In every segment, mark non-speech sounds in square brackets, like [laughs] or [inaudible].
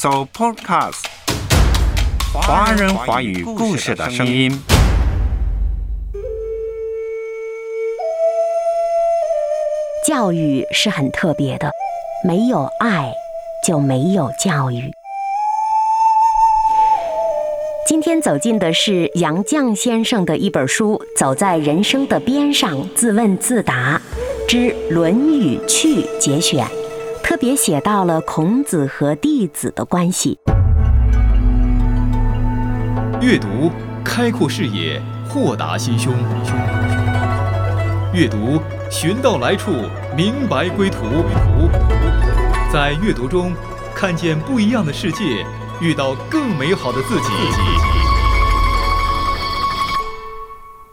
So Podcast，华人华语故事的声音。教育是很特别的，没有爱就没有教育。今天走进的是杨绛先生的一本书《走在人生的边上，自问自答之《论语趣》节选，特别写到了孔子和弟子的关系。阅读开阔视野，豁达心胸；阅读寻到来处，明白归途。在阅读中看见不一样的世界。遇到更美好的自己。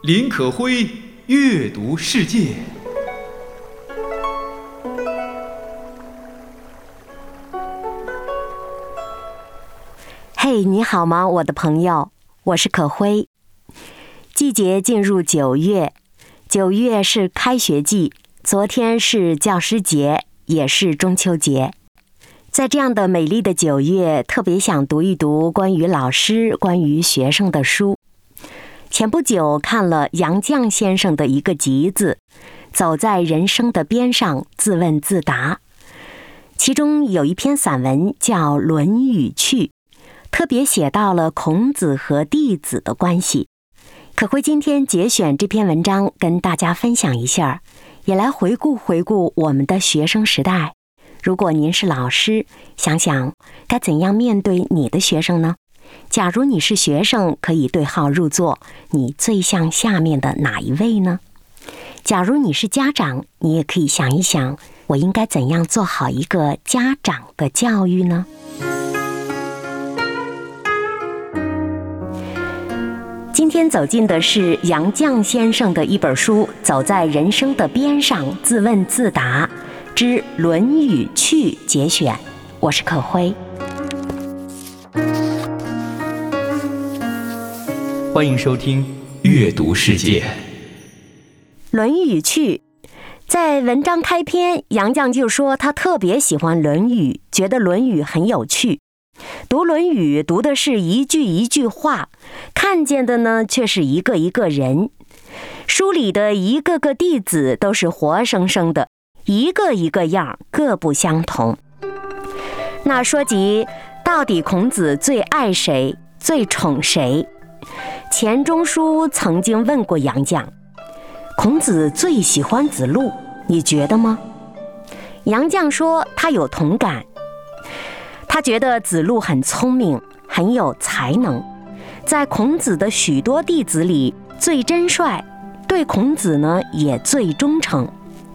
林可辉阅读世界。嘿，你好吗，我的朋友？我是可辉。季节进入九月，九月是开学季，昨天是教师节，也是中秋节。在这样的美丽的九月，特别想读一读关于老师、关于学生的书。前不久看了杨绛先生的一个集子，《走在人生的边上，自问自答》，其中有一篇散文叫《论语趣》，特别写到了孔子和弟子的关系。可会今天节选这篇文章，跟大家分享一下，也来回顾回顾我们的学生时代。如果您是老师，想想该怎样面对你的学生呢？假如你是学生，可以对号入座，你最像下面的哪一位呢？假如你是家长，你也可以想一想，我应该怎样做好一个家长的教育呢？今天走进的是杨绛先生的一本书《走在人生的边上，自问自答》。之《论语趣》节选，我是可辉。欢迎收听《阅读世界》。《论语趣》在文章开篇，杨绛就说他特别喜欢《论语》，觉得《论语》很有趣。读《论语》，读的是一句一句话，看见的呢却是一个一个人。书里的一个个弟子都是活生生的。一个一个样，各不相同。那说及到底，孔子最爱谁，最宠谁？钱钟书曾经问过杨绛：“孔子最喜欢子路，你觉得吗？”杨绛说：“他有同感。他觉得子路很聪明，很有才能，在孔子的许多弟子里最真率，对孔子呢也最忠诚。”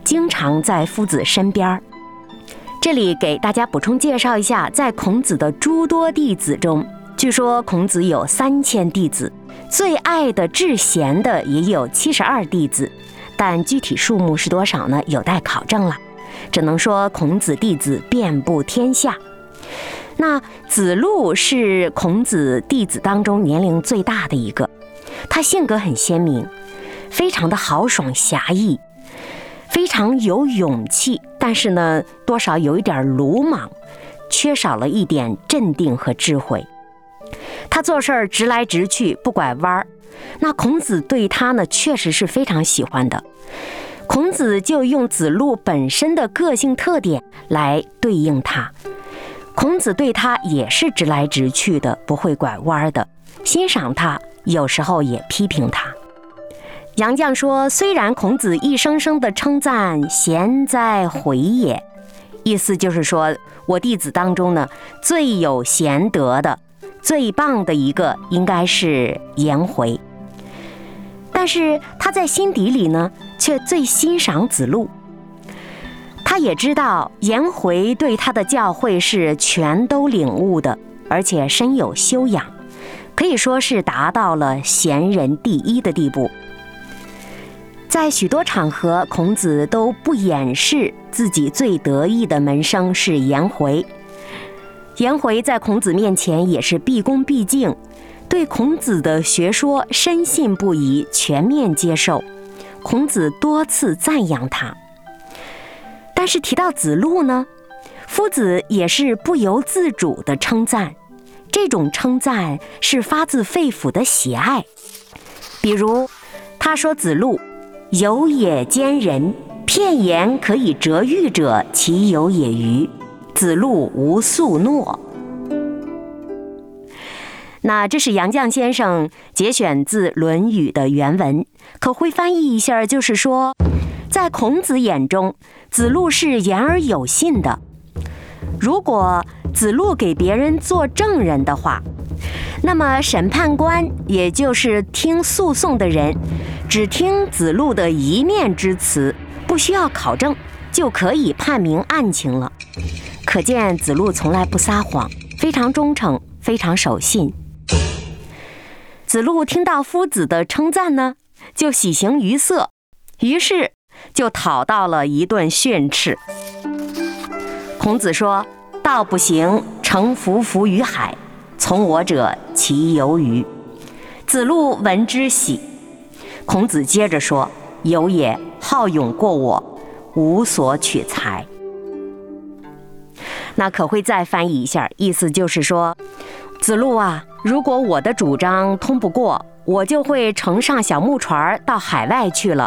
经常在夫子身边儿。这里给大家补充介绍一下，在孔子的诸多弟子中，据说孔子有三千弟子，最爱的、至贤的也有七十二弟子，但具体数目是多少呢？有待考证了。只能说孔子弟子遍布天下。那子路是孔子弟子当中年龄最大的一个，他性格很鲜明，非常的豪爽侠义。非常有勇气，但是呢，多少有一点鲁莽，缺少了一点镇定和智慧。他做事儿直来直去，不拐弯儿。那孔子对他呢，确实是非常喜欢的。孔子就用子路本身的个性特点来对应他。孔子对他也是直来直去的，不会拐弯的，欣赏他，有时候也批评他。杨绛说：“虽然孔子一声声的称赞贤哉回也，意思就是说我弟子当中呢最有贤德的、最棒的一个应该是颜回。但是他在心底里呢却最欣赏子路。他也知道颜回对他的教诲是全都领悟的，而且深有修养，可以说是达到了贤人第一的地步。”在许多场合，孔子都不掩饰自己最得意的门生是颜回。颜回在孔子面前也是毕恭毕敬，对孔子的学说深信不疑，全面接受。孔子多次赞扬他。但是提到子路呢，夫子也是不由自主的称赞，这种称赞是发自肺腑的喜爱。比如，他说子路有也兼人，片言可以折喻者，其有也于？子路无素诺。那这是杨绛先生节选自《论语》的原文，可会翻译一下，就是说，在孔子眼中，子路是言而有信的。如果子路给别人做证人的话，那么审判官，也就是听诉讼的人，只听子路的一面之词，不需要考证，就可以判明案情了。可见子路从来不撒谎，非常忠诚，非常守信。子路听到夫子的称赞呢，就喜形于色，于是就讨到了一顿训斥。孔子说：“道不行，乘浮浮于海，从我者其有与？”子路闻之喜。孔子接着说：“有也，好勇过我，无所取材。”那可会再翻译一下，意思就是说，子路啊。如果我的主张通不过，我就会乘上小木船到海外去了。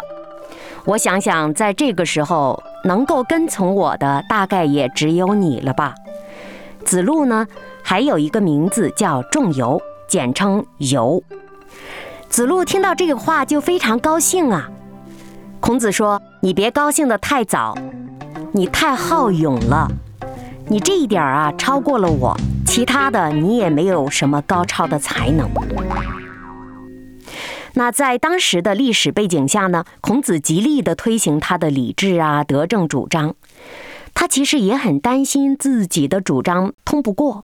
我想想，在这个时候能够跟从我的，大概也只有你了吧。子路呢，还有一个名字叫仲由，简称由。子路听到这个话就非常高兴啊。孔子说：“你别高兴得太早，你太好勇了。你这一点啊，超过了我。”其他的你也没有什么高超的才能。那在当时的历史背景下呢，孔子极力的推行他的理智啊、德政主张。他其实也很担心自己的主张通不过，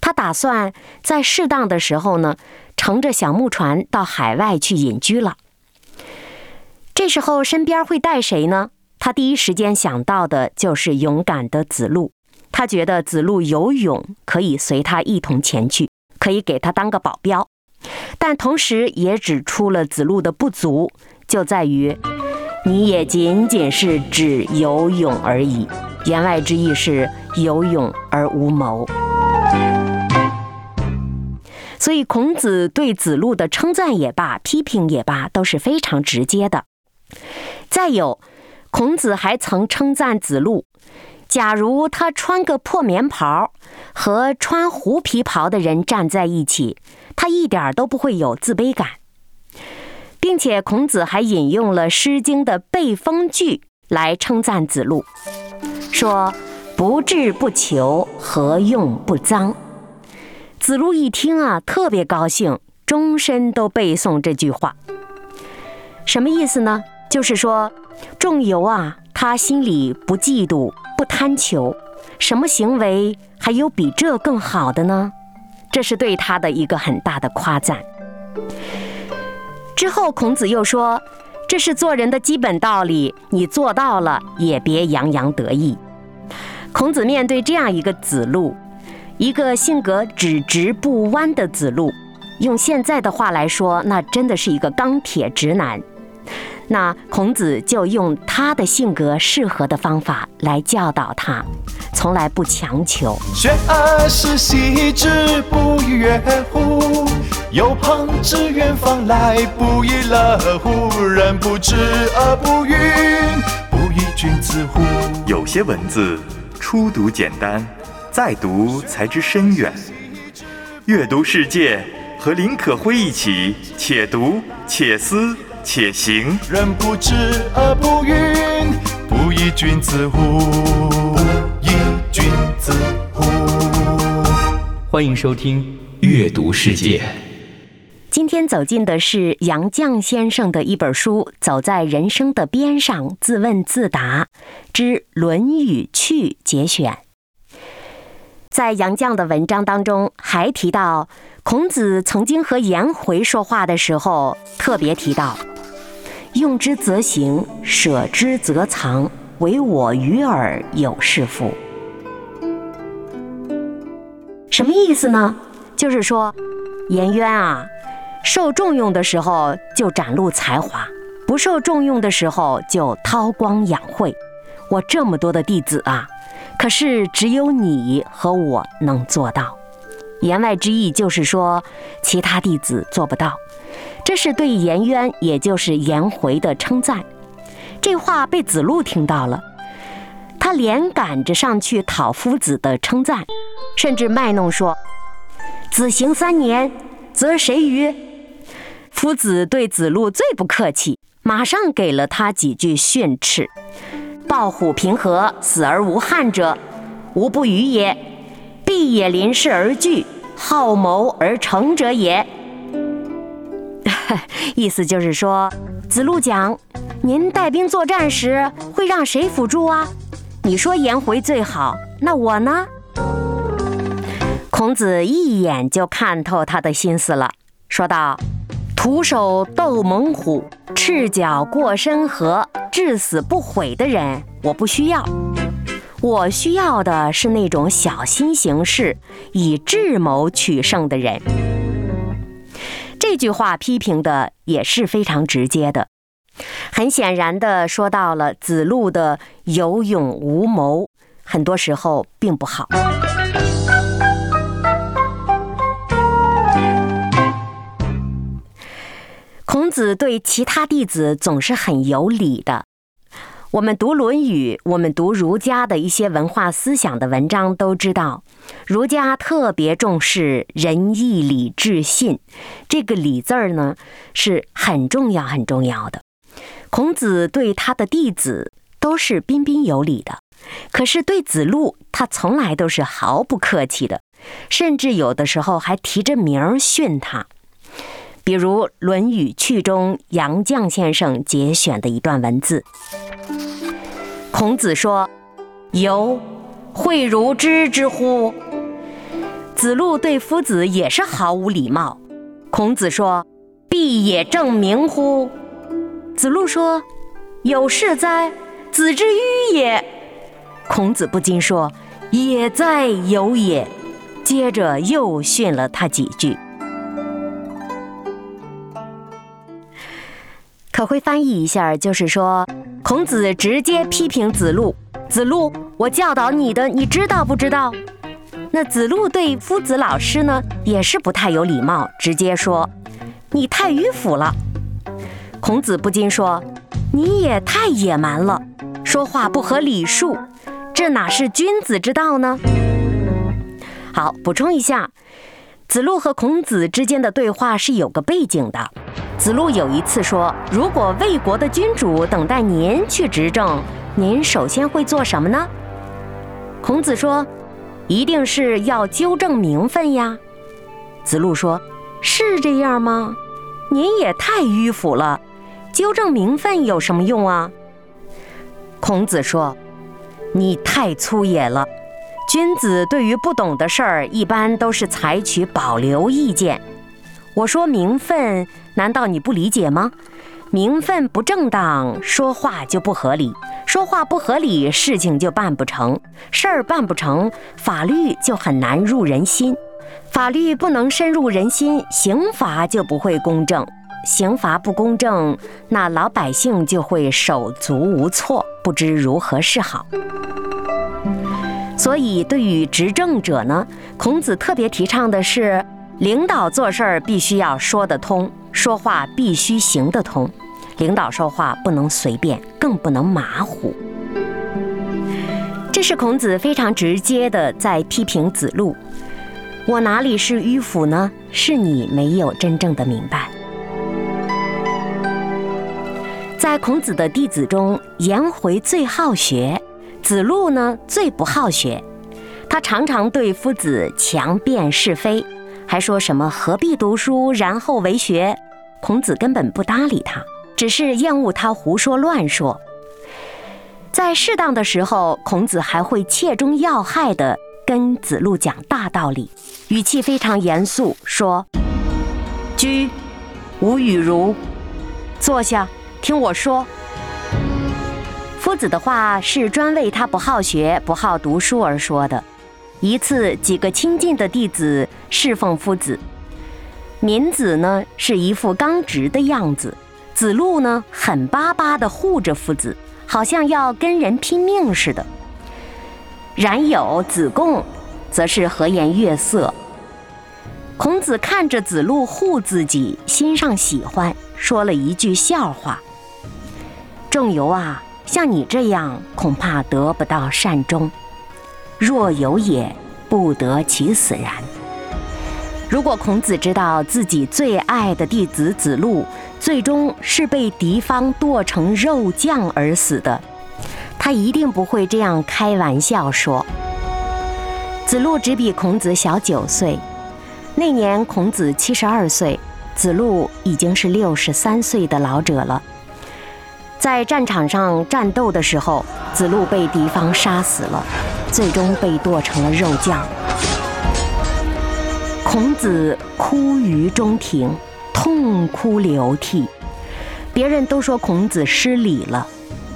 他打算在适当的时候呢，乘着小木船到海外去隐居了。这时候身边会带谁呢？他第一时间想到的就是勇敢的子路。他觉得子路有勇，可以随他一同前去，可以给他当个保镖，但同时也指出了子路的不足，就在于你也仅仅是只有勇而已。言外之意是有勇而无谋。所以孔子对子路的称赞也罢，批评也罢，都是非常直接的。再有，孔子还曾称赞子路。假如他穿个破棉袍，和穿狐皮袍的人站在一起，他一点都不会有自卑感，并且孔子还引用了《诗经》的背风句来称赞子路，说：“不志不求，何用不臧？”子路一听啊，特别高兴，终身都背诵这句话。什么意思呢？就是说，仲由啊，他心里不嫉妒。不贪求，什么行为还有比这更好的呢？这是对他的一个很大的夸赞。之后，孔子又说：“这是做人的基本道理，你做到了也别洋洋得意。”孔子面对这样一个子路，一个性格只直不弯的子路，用现在的话来说，那真的是一个钢铁直男。那孔子就用他的性格适合的方法来教导他，从来不强求。学而时习之，不亦说乎？有朋自远方来，不亦乐乎？人不知而不愠，不亦君子乎？有些文字初读简单，再读才知深远。阅读世界，和林可辉一起，且读且思。且行。人不知而不愠，不亦君子乎？不亦君子乎？欢迎收听《阅读世界》。今天走进的是杨绛先生的一本书《走在人生的边上，自问自答之论语趣》节选。在杨绛的文章当中，还提到孔子曾经和颜回说话的时候，特别提到。用之则行，舍之则藏，唯我与尔有是夫。什么意思呢？就是说，颜渊啊，受重用的时候就展露才华，不受重用的时候就韬光养晦。我这么多的弟子啊，可是只有你和我能做到。言外之意就是说，其他弟子做不到。这是对颜渊，也就是颜回的称赞。这话被子路听到了，他连赶着上去讨夫子的称赞，甚至卖弄说：“子行三年，则谁与？”夫子对子路最不客气，马上给了他几句训斥：“抱虎平和，死而无憾者，无不与也；必也临事而惧，好谋而成者也。” [laughs] 意思就是说，子路讲，您带兵作战时会让谁辅助啊？你说颜回最好，那我呢？孔子一眼就看透他的心思了，说道：“徒手斗猛虎，赤脚过深河，至死不悔的人，我不需要。我需要的是那种小心行事、以智谋取胜的人。”这句话批评的也是非常直接的，很显然的说到了子路的有勇无谋，很多时候并不好。孔子对其他弟子总是很有理的。我们读《论语》，我们读儒家的一些文化思想的文章，都知道，儒家特别重视仁义礼智信。这个“礼”字儿呢，是很重要、很重要的。孔子对他的弟子都是彬彬有礼的，可是对子路，他从来都是毫不客气的，甚至有的时候还提着名儿训他。比如《论语趣》中杨绛先生节选的一段文字。孔子说：“由，诲如知之乎？”子路对夫子也是毫无礼貌。孔子说：“必也正名乎？”子路说：“有事哉？子之迂也。”孔子不禁说：“也哉，有也。”接着又训了他几句。可会翻译一下，就是说。孔子直接批评子路：“子路，我教导你的，你知道不知道？”那子路对夫子老师呢，也是不太有礼貌，直接说：“你太迂腐了。”孔子不禁说：“你也太野蛮了，说话不合礼数，这哪是君子之道呢？”好，补充一下，子路和孔子之间的对话是有个背景的。子路有一次说：“如果魏国的君主等待您去执政，您首先会做什么呢？”孔子说：“一定是要纠正名分呀。”子路说：“是这样吗？您也太迂腐了，纠正名分有什么用啊？”孔子说：“你太粗野了。君子对于不懂的事儿，一般都是采取保留意见。我说名分。”难道你不理解吗？名分不正当，说话就不合理；说话不合理，事情就办不成。事儿办不成，法律就很难入人心。法律不能深入人心，刑罚就不会公正。刑罚不公正，那老百姓就会手足无措，不知如何是好。所以，对于执政者呢，孔子特别提倡的是，领导做事儿必须要说得通。说话必须行得通，领导说话不能随便，更不能马虎。这是孔子非常直接的在批评子路。我哪里是迂腐呢？是你没有真正的明白。在孔子的弟子中，颜回最好学，子路呢最不好学。他常常对夫子强辩是非，还说什么何必读书，然后为学。孔子根本不搭理他，只是厌恶他胡说乱说。在适当的时候，孔子还会切中要害的跟子路讲大道理，语气非常严肃，说：“居，吾与如，坐下，听我说。”夫子的话是专为他不好学、不好读书而说的。一次，几个亲近的弟子侍奉夫子。闵子呢是一副刚直的样子，子路呢狠巴巴地护着夫子，好像要跟人拼命似的。然有子贡，则是和颜悦色。孔子看着子路护自己，心上喜欢，说了一句笑话：“仲由啊，像你这样，恐怕得不到善终。若有也，不得其死然。”如果孔子知道自己最爱的弟子子路最终是被敌方剁成肉酱而死的，他一定不会这样开玩笑说。子路只比孔子小九岁，那年孔子七十二岁，子路已经是六十三岁的老者了。在战场上战斗的时候，子路被敌方杀死了，最终被剁成了肉酱。孔子哭于中庭，痛哭流涕。别人都说孔子失礼了，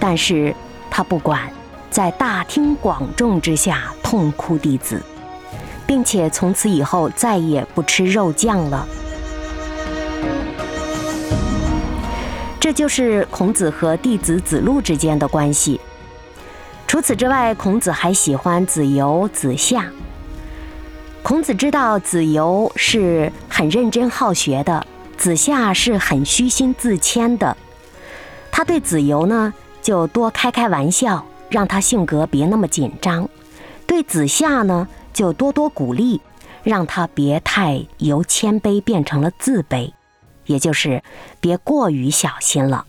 但是他不管，在大庭广众之下痛哭弟子，并且从此以后再也不吃肉酱了。这就是孔子和弟子子路之间的关系。除此之外，孔子还喜欢子游、子夏。孔子知道子游是很认真好学的，子夏是很虚心自谦的。他对子游呢，就多开开玩笑，让他性格别那么紧张；对子夏呢，就多多鼓励，让他别太由谦卑变成了自卑，也就是别过于小心了。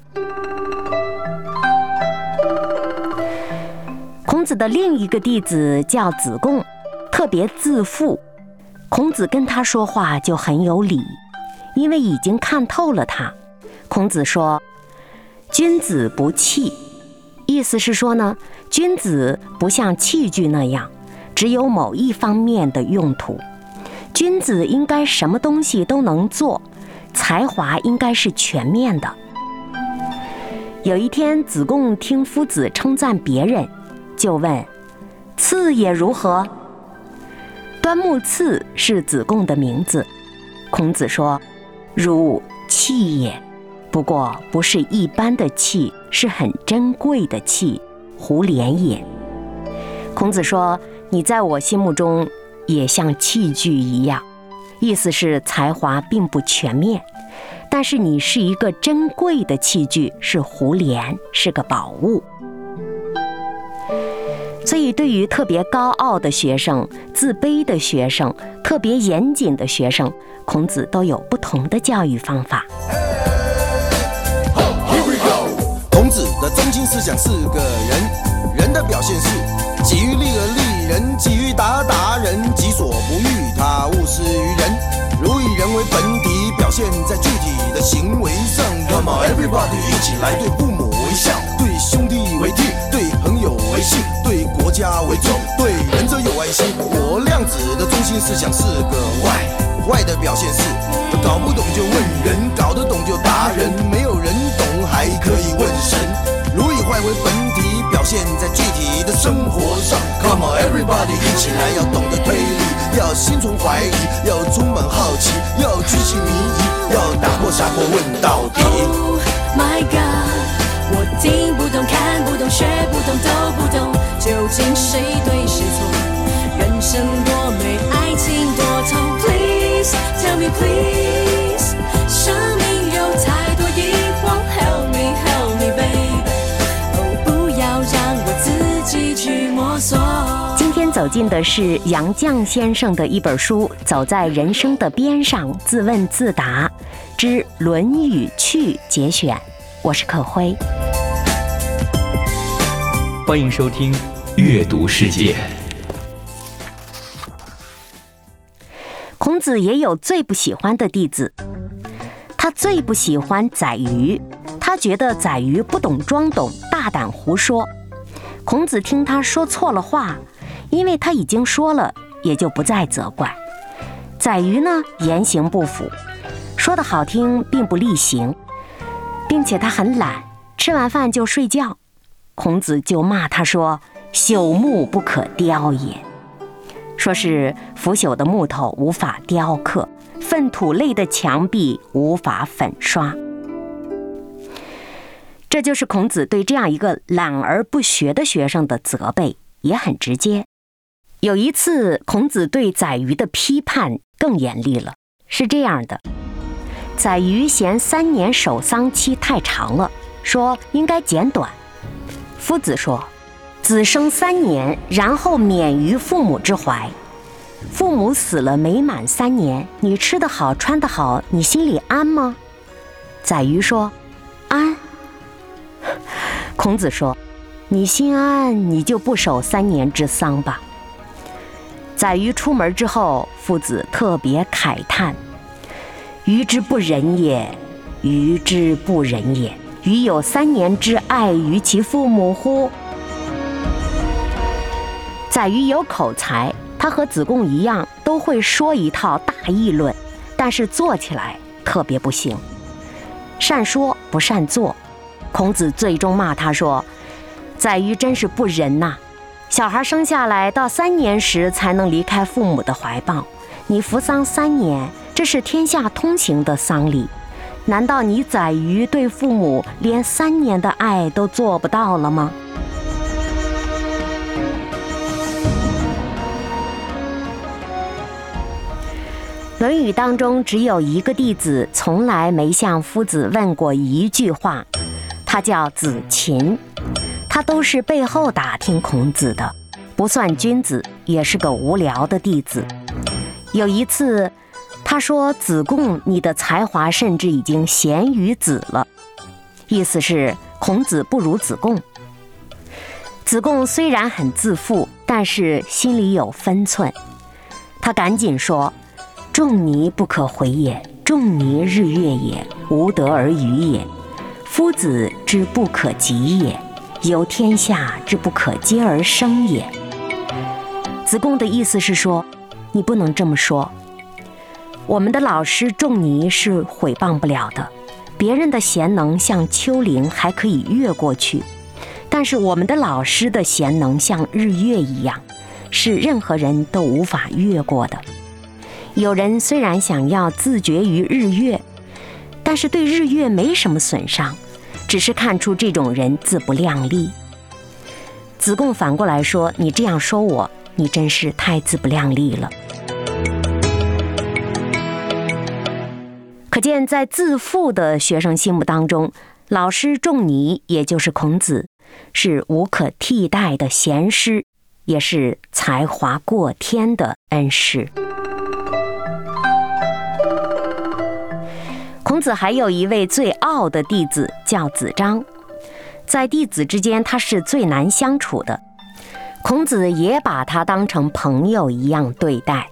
孔子的另一个弟子叫子贡。特别自负，孔子跟他说话就很有理，因为已经看透了他。孔子说：“君子不器。”意思是说呢，君子不像器具那样，只有某一方面的用途。君子应该什么东西都能做，才华应该是全面的。有一天，子贡听夫子称赞别人，就问：“次也如何？”端木赐是子贡的名字，孔子说：“汝器也，不过不是一般的器，是很珍贵的器，胡连也。”孔子说：“你在我心目中也像器具一样，意思是才华并不全面，但是你是一个珍贵的器具，是胡连，是个宝物。”所以，对于特别高傲的学生、自卑的学生、特别严谨的学生，孔子都有不同的教育方法。孔子的中心思想是个人，人的表现是己欲立而立人，己欲达达人，己所不欲，他勿施于人。如以人为本体，表现在具体的行为上。Come on everybody，一起来对父母微笑，对兄弟为悌，对朋友为信，对国。家为重，对仁者有爱心。我量子的中心思想是个外，外的表现是搞不懂就问人，搞得懂就达人。没有人懂还可以问神。如以坏为本体，表现在具体的生活上。Come on everybody，一起来要懂得推，要心存怀疑，要充满好奇，要举起迷疑，要打破砂锅问到底。Oh my god，我听不懂，看不懂，学不懂，都不懂。究竟谁对谁错？人生多美，爱情多痛。Please tell me please，走进的是杨绛先生的一本书《走在人生的边上，自问自答之论语趣》节选。我是可辉，欢迎收听。阅读世界，孔子也有最不喜欢的弟子，他最不喜欢宰予，他觉得宰予不懂装懂，大胆胡说。孔子听他说错了话，因为他已经说了，也就不再责怪。宰予呢，言行不符，说的好听并不力行，并且他很懒，吃完饭就睡觉。孔子就骂他说。朽木不可雕也，说是腐朽的木头无法雕刻，粪土类的墙壁无法粉刷。这就是孔子对这样一个懒而不学的学生的责备，也很直接。有一次，孔子对宰予的批判更严厉了，是这样的：宰予嫌三年守丧期太长了，说应该减短。夫子说：“子生三年，然后免于父母之怀。父母死了没满三年，你吃得好，穿得好，你心里安吗？”宰予说：“安。[laughs] ”孔子说：“你心安，你就不守三年之丧吧。”宰予出门之后，父子特别慨叹：“予之不仁也，予之不仁也。鱼有三年之爱于其父母乎？”宰予有口才，他和子贡一样，都会说一套大议论，但是做起来特别不行，善说不善做。孔子最终骂他说：“宰予真是不仁呐！”小孩生下来到三年时才能离开父母的怀抱，你服丧三年，这是天下通行的丧礼。难道你宰予对父母连三年的爱都做不到了吗？《论语》当中只有一个弟子从来没向夫子问过一句话，他叫子禽。他都是背后打听孔子的，不算君子，也是个无聊的弟子。有一次，他说：“子贡，你的才华甚至已经贤于子了。”意思是孔子不如子贡。子贡虽然很自负，但是心里有分寸。他赶紧说：“仲尼不可回也，仲尼日月也，无德而语也。夫子之不可及也。”由天下之不可接而生也。子贡的意思是说，你不能这么说。我们的老师仲尼是毁谤不了的，别人的贤能像丘陵还可以越过去，但是我们的老师的贤能像日月一样，是任何人都无法越过的。有人虽然想要自绝于日月，但是对日月没什么损伤。只是看出这种人自不量力。子贡反过来说：“你这样说我，你真是太自不量力了。”可见，在自负的学生心目当中，老师仲尼，也就是孔子，是无可替代的贤师，也是才华过天的恩师。孔子还有一位最傲的弟子，叫子张。在弟子之间，他是最难相处的。孔子也把他当成朋友一样对待。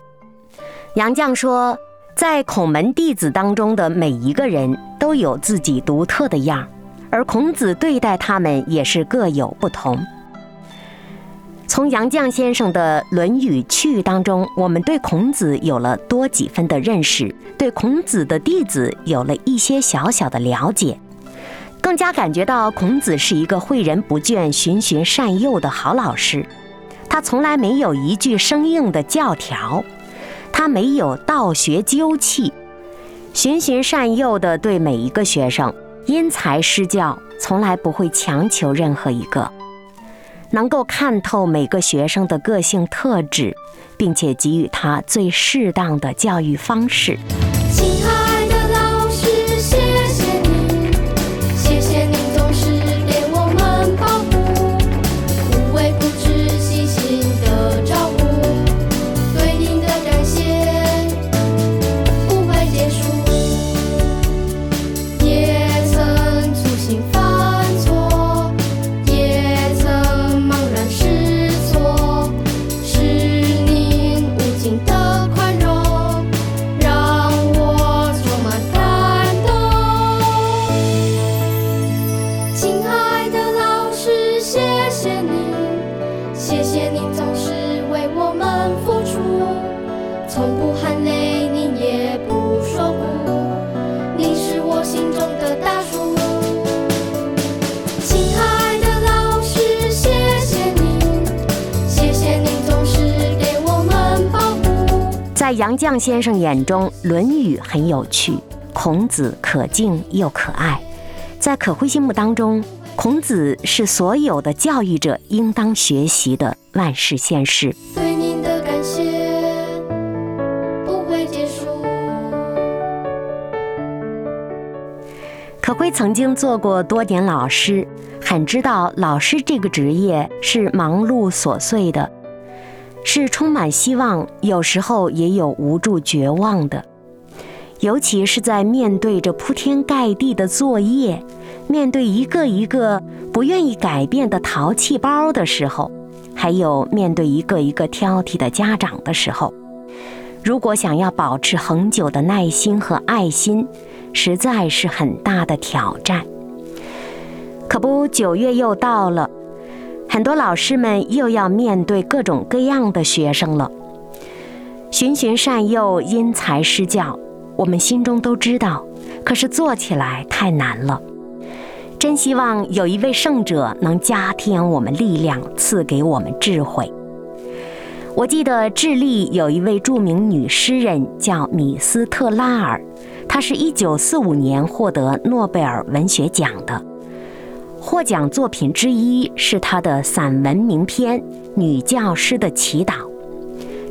杨绛说，在孔门弟子当中的每一个人都有自己独特的样儿，而孔子对待他们也是各有不同。从杨绛先生的《论语趣》当中，我们对孔子有了多几分的认识，对孔子的弟子有了一些小小的了解，更加感觉到孔子是一个诲人不倦、循循善诱的好老师。他从来没有一句生硬的教条，他没有道学究气，循循善诱的对每一个学生因材施教，从来不会强求任何一个。能够看透每个学生的个性特质，并且给予他最适当的教育方式。向先生眼中，《论语》很有趣，孔子可敬又可爱。在可辉心目当中，孔子是所有的教育者应当学习的万世先师。对您的感谢不会结束。可辉曾经做过多年老师，很知道老师这个职业是忙碌琐碎的，是充满希望，有时候也有无助绝望的。尤其是在面对着铺天盖地的作业，面对一个一个不愿意改变的淘气包的时候，还有面对一个一个挑剔的家长的时候，如果想要保持恒久的耐心和爱心，实在是很大的挑战。可不，九月又到了，很多老师们又要面对各种各样的学生了。循循善诱，因材施教，我们心中都知道，可是做起来太难了。真希望有一位圣者能加添我们力量，赐给我们智慧。我记得智利有一位著名女诗人叫米斯特拉尔。她是一九四五年获得诺贝尔文学奖的，获奖作品之一是他的散文名篇《女教师的祈祷》。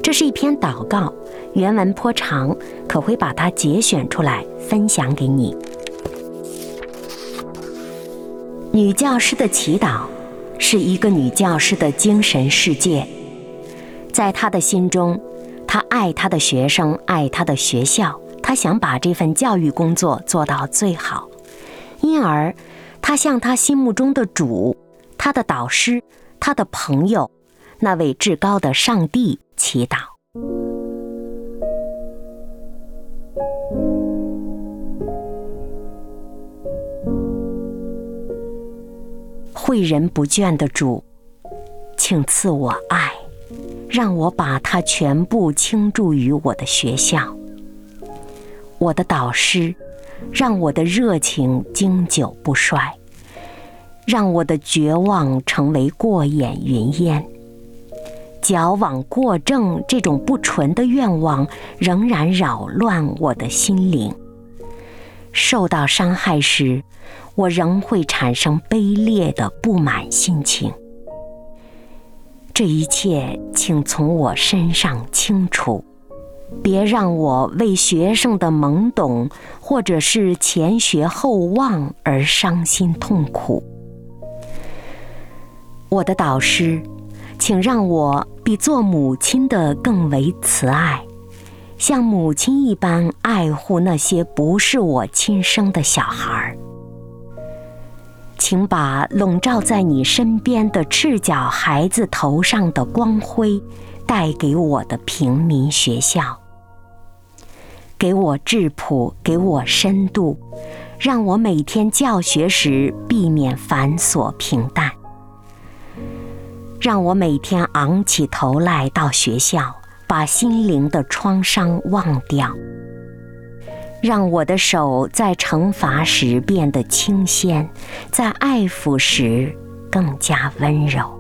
这是一篇祷告，原文颇长，可会把它节选出来分享给你。女教师的祈祷是一个女教师的精神世界，在她的心中，她爱她的学生，爱她的学校。他想把这份教育工作做到最好，因而他向他心目中的主、他的导师、他的朋友，那位至高的上帝祈祷。诲人不倦的主，请赐我爱，让我把它全部倾注于我的学校。我的导师，让我的热情经久不衰，让我的绝望成为过眼云烟。矫枉过正这种不纯的愿望仍然扰乱我的心灵。受到伤害时，我仍会产生卑劣的不满心情。这一切，请从我身上清除。别让我为学生的懵懂，或者是前学后忘而伤心痛苦。我的导师，请让我比做母亲的更为慈爱，像母亲一般爱护那些不是我亲生的小孩儿。请把笼罩在你身边的赤脚孩子头上的光辉，带给我的平民学校。给我质朴，给我深度，让我每天教学时避免繁琐平淡，让我每天昂起头来到学校，把心灵的创伤忘掉，让我的手在惩罚时变得清鲜，在爱抚时更加温柔。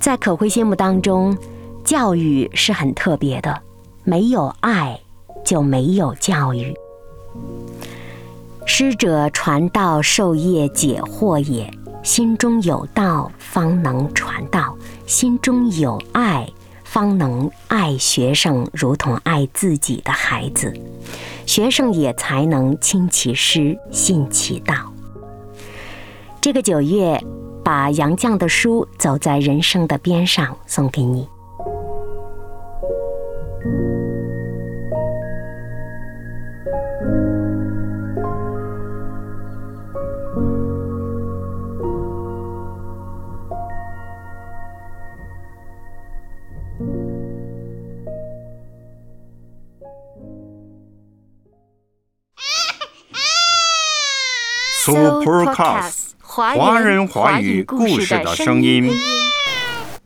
在可慧心目当中，教育是很特别的，没有爱就没有教育。师者，传道授业解惑也。心中有道，方能传道；心中有爱，方能爱学生，如同爱自己的孩子。学生也才能亲其师，信其道。这个九月。把杨绛的书《走在人生的边上》送给你。Supercast。华人华语故事的声音。